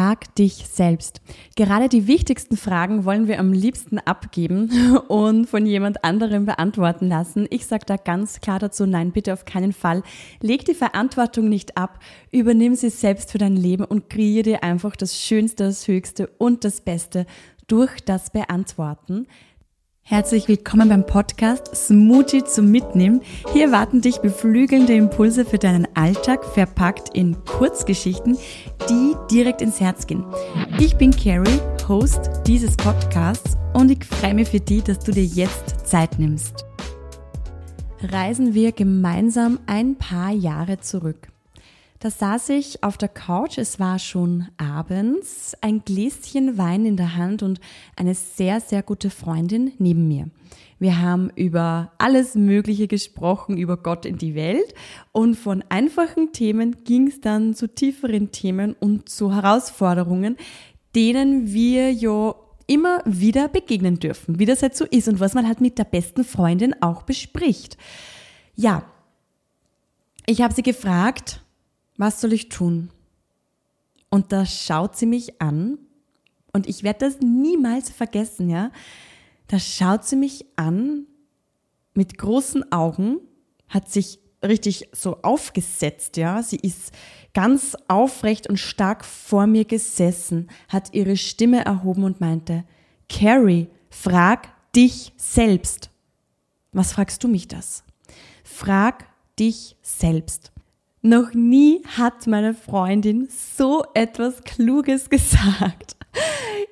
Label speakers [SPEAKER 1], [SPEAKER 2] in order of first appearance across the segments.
[SPEAKER 1] Frag dich selbst. Gerade die wichtigsten Fragen wollen wir am liebsten abgeben und von jemand anderem beantworten lassen. Ich sage da ganz klar dazu, nein, bitte auf keinen Fall. Leg die Verantwortung nicht ab, übernimm sie selbst für dein Leben und kreiere dir einfach das Schönste, das Höchste und das Beste durch das Beantworten. Herzlich willkommen beim Podcast Smoothie zum Mitnehmen. Hier warten dich beflügelnde Impulse für deinen Alltag, verpackt in Kurzgeschichten, die direkt ins Herz gehen. Ich bin Carrie, Host dieses Podcasts und ich freue mich für dich, dass du dir jetzt Zeit nimmst. Reisen wir gemeinsam ein paar Jahre zurück. Da saß ich auf der Couch, es war schon abends, ein Gläschen Wein in der Hand und eine sehr, sehr gute Freundin neben mir. Wir haben über alles Mögliche gesprochen, über Gott in die Welt und von einfachen Themen ging es dann zu tieferen Themen und zu Herausforderungen, denen wir ja immer wieder begegnen dürfen, wie das halt so ist und was man halt mit der besten Freundin auch bespricht. Ja, ich habe sie gefragt, was soll ich tun? Und da schaut sie mich an und ich werde das niemals vergessen, ja. Da schaut sie mich an mit großen Augen, hat sich richtig so aufgesetzt, ja. Sie ist ganz aufrecht und stark vor mir gesessen, hat ihre Stimme erhoben und meinte, Carrie, frag dich selbst. Was fragst du mich das? Frag dich selbst. Noch nie hat meine Freundin so etwas Kluges gesagt.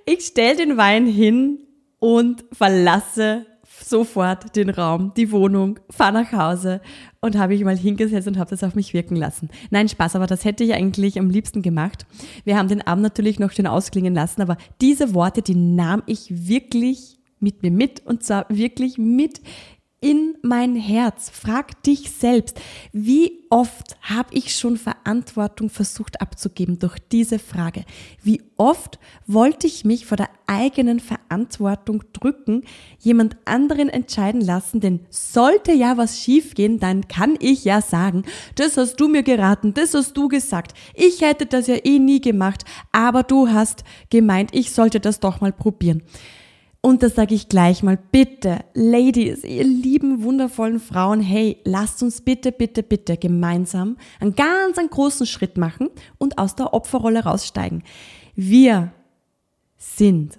[SPEAKER 1] Ich stelle den Wein hin und verlasse sofort den Raum, die Wohnung, fahre nach Hause und habe ich mal hingesetzt und habe das auf mich wirken lassen. Nein, Spaß, aber das hätte ich eigentlich am liebsten gemacht. Wir haben den Abend natürlich noch schön ausklingen lassen, aber diese Worte, die nahm ich wirklich mit mir mit und zwar wirklich mit in mein Herz. Frag dich selbst, wie oft habe ich schon Verantwortung versucht abzugeben durch diese Frage? Wie oft wollte ich mich vor der eigenen Verantwortung drücken, jemand anderen entscheiden lassen, denn sollte ja was schiefgehen, dann kann ich ja sagen, das hast du mir geraten, das hast du gesagt, ich hätte das ja eh nie gemacht, aber du hast gemeint, ich sollte das doch mal probieren. Und das sage ich gleich mal, bitte, Ladies, ihr lieben, wundervollen Frauen, hey, lasst uns bitte, bitte, bitte gemeinsam einen ganz einen großen Schritt machen und aus der Opferrolle raussteigen. Wir sind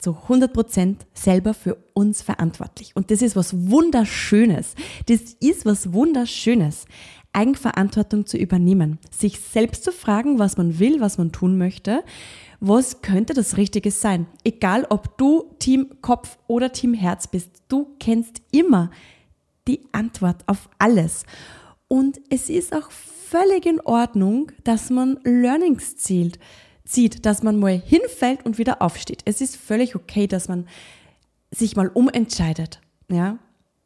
[SPEAKER 1] zu 100 Prozent selber für uns verantwortlich. Und das ist was Wunderschönes. Das ist was Wunderschönes. Eigenverantwortung zu übernehmen, sich selbst zu fragen, was man will, was man tun möchte was könnte das Richtige sein? Egal, ob du Team Kopf oder Team Herz bist, du kennst immer die Antwort auf alles. Und es ist auch völlig in Ordnung, dass man Learnings zielt, zieht, dass man mal hinfällt und wieder aufsteht. Es ist völlig okay, dass man sich mal umentscheidet. Ja,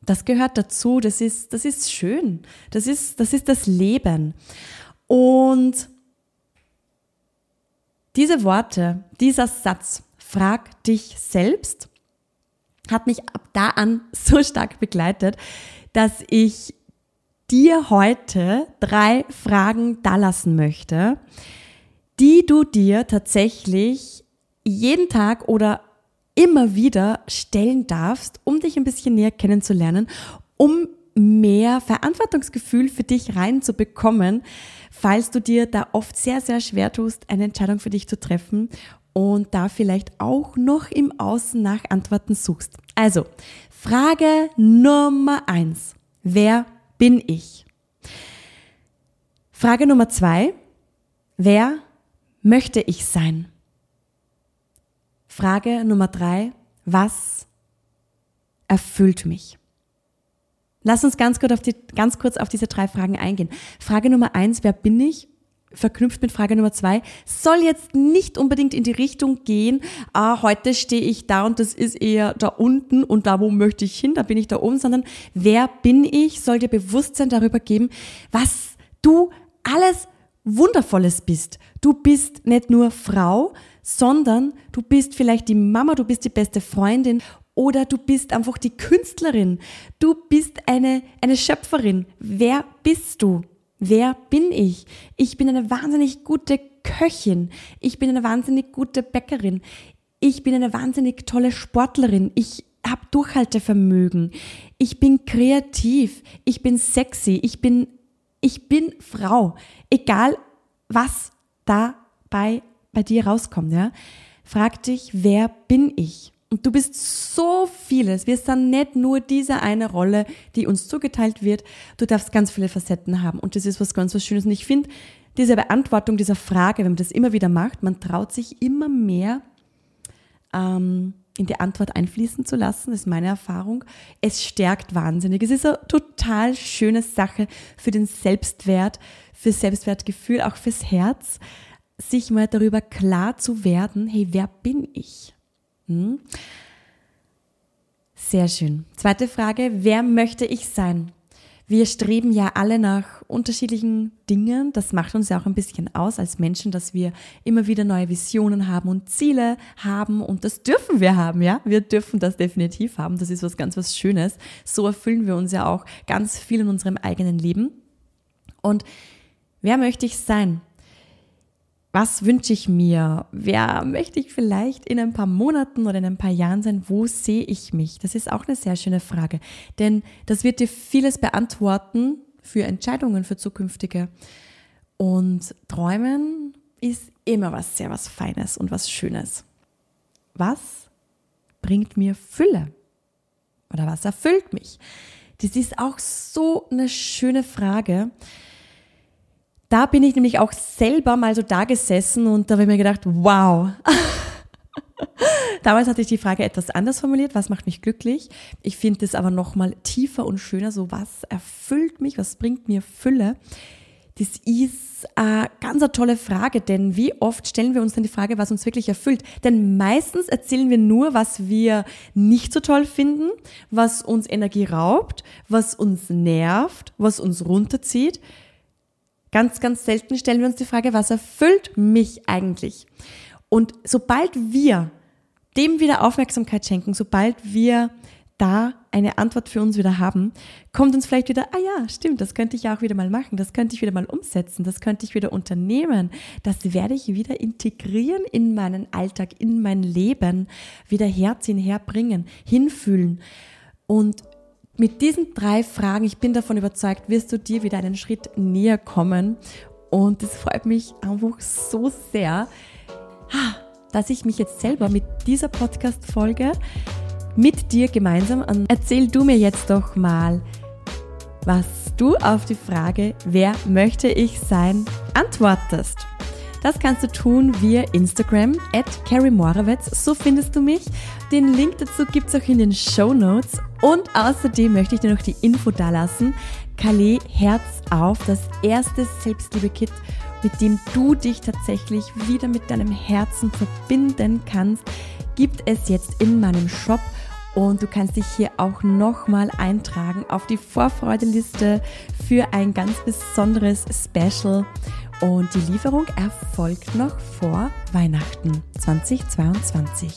[SPEAKER 1] das gehört dazu. Das ist, das ist schön. Das ist, das ist das Leben. Und diese Worte, dieser Satz, frag dich selbst, hat mich ab da an so stark begleitet, dass ich dir heute drei Fragen dalassen möchte, die du dir tatsächlich jeden Tag oder immer wieder stellen darfst, um dich ein bisschen näher kennenzulernen, um mehr Verantwortungsgefühl für dich reinzubekommen, falls du dir da oft sehr, sehr schwer tust, eine Entscheidung für dich zu treffen und da vielleicht auch noch im Außen nach Antworten suchst. Also, Frage Nummer eins. Wer bin ich? Frage Nummer zwei. Wer möchte ich sein? Frage Nummer drei. Was erfüllt mich? Lass uns ganz kurz, auf die, ganz kurz auf diese drei Fragen eingehen. Frage Nummer eins, wer bin ich? verknüpft mit Frage Nummer zwei, soll jetzt nicht unbedingt in die Richtung gehen, ah, heute stehe ich da und das ist eher da unten und da, wo möchte ich hin, da bin ich da oben, sondern wer bin ich, soll dir Bewusstsein darüber geben, was du alles Wundervolles bist. Du bist nicht nur Frau, sondern du bist vielleicht die Mama, du bist die beste Freundin oder du bist einfach die Künstlerin. Du bist eine, eine Schöpferin. Wer bist du? Wer bin ich? Ich bin eine wahnsinnig gute Köchin. Ich bin eine wahnsinnig gute Bäckerin. Ich bin eine wahnsinnig tolle Sportlerin. Ich habe Durchhaltevermögen. Ich bin kreativ. Ich bin sexy. Ich bin, ich bin Frau. Egal, was dabei bei dir rauskommt, ja. Frag dich, wer bin ich? Und du bist so vieles. Wir sind nicht nur diese eine Rolle, die uns zugeteilt wird. Du darfst ganz viele Facetten haben. Und das ist was ganz was Schönes. Und ich finde, diese Beantwortung dieser Frage, wenn man das immer wieder macht, man traut sich immer mehr ähm, in die Antwort einfließen zu lassen, das ist meine Erfahrung. Es stärkt wahnsinnig. Es ist eine total schöne Sache für den Selbstwert, für Selbstwertgefühl, auch fürs Herz, sich mal darüber klar zu werden, hey, wer bin ich? Hm? Sehr schön. Zweite Frage, wer möchte ich sein? Wir streben ja alle nach unterschiedlichen Dingen. Das macht uns ja auch ein bisschen aus als Menschen, dass wir immer wieder neue Visionen haben und Ziele haben. Und das dürfen wir haben, ja. Wir dürfen das definitiv haben. Das ist was ganz was Schönes. So erfüllen wir uns ja auch ganz viel in unserem eigenen Leben. Und wer möchte ich sein? Was wünsche ich mir? Wer möchte ich vielleicht in ein paar Monaten oder in ein paar Jahren sein? Wo sehe ich mich? Das ist auch eine sehr schöne Frage, denn das wird dir vieles beantworten für Entscheidungen für zukünftige. Und Träumen ist immer was sehr was Feines und was Schönes. Was bringt mir Fülle? Oder was erfüllt mich? Das ist auch so eine schöne Frage. Da bin ich nämlich auch selber mal so da gesessen und da habe ich mir gedacht, wow. Damals hatte ich die Frage etwas anders formuliert, was macht mich glücklich? Ich finde es aber noch mal tiefer und schöner, so was erfüllt mich, was bringt mir Fülle? Das ist eine ganz eine tolle Frage, denn wie oft stellen wir uns dann die Frage, was uns wirklich erfüllt? Denn meistens erzählen wir nur, was wir nicht so toll finden, was uns Energie raubt, was uns nervt, was uns runterzieht. Ganz, ganz selten stellen wir uns die Frage, was erfüllt mich eigentlich? Und sobald wir dem wieder Aufmerksamkeit schenken, sobald wir da eine Antwort für uns wieder haben, kommt uns vielleicht wieder, ah ja, stimmt, das könnte ich ja auch wieder mal machen, das könnte ich wieder mal umsetzen, das könnte ich wieder unternehmen, das werde ich wieder integrieren in meinen Alltag, in mein Leben, wieder herziehen, herbringen, hinfühlen. Und mit diesen drei Fragen, ich bin davon überzeugt, wirst du dir wieder einen Schritt näher kommen. Und es freut mich einfach so sehr, dass ich mich jetzt selber mit dieser Podcast-Folge mit dir gemeinsam an. Erzähl du mir jetzt doch mal, was du auf die Frage, wer möchte ich sein, antwortest. Das kannst du tun via Instagram at Carrie Morawetz. So findest du mich. Den Link dazu gibt es auch in den Show Notes. Und außerdem möchte ich dir noch die Info dalassen. Calais Herz auf, das erste Selbstliebe-Kit, mit dem du dich tatsächlich wieder mit deinem Herzen verbinden kannst, gibt es jetzt in meinem Shop. Und du kannst dich hier auch nochmal eintragen auf die Vorfreudeliste für ein ganz besonderes Special. Und die Lieferung erfolgt noch vor Weihnachten 2022.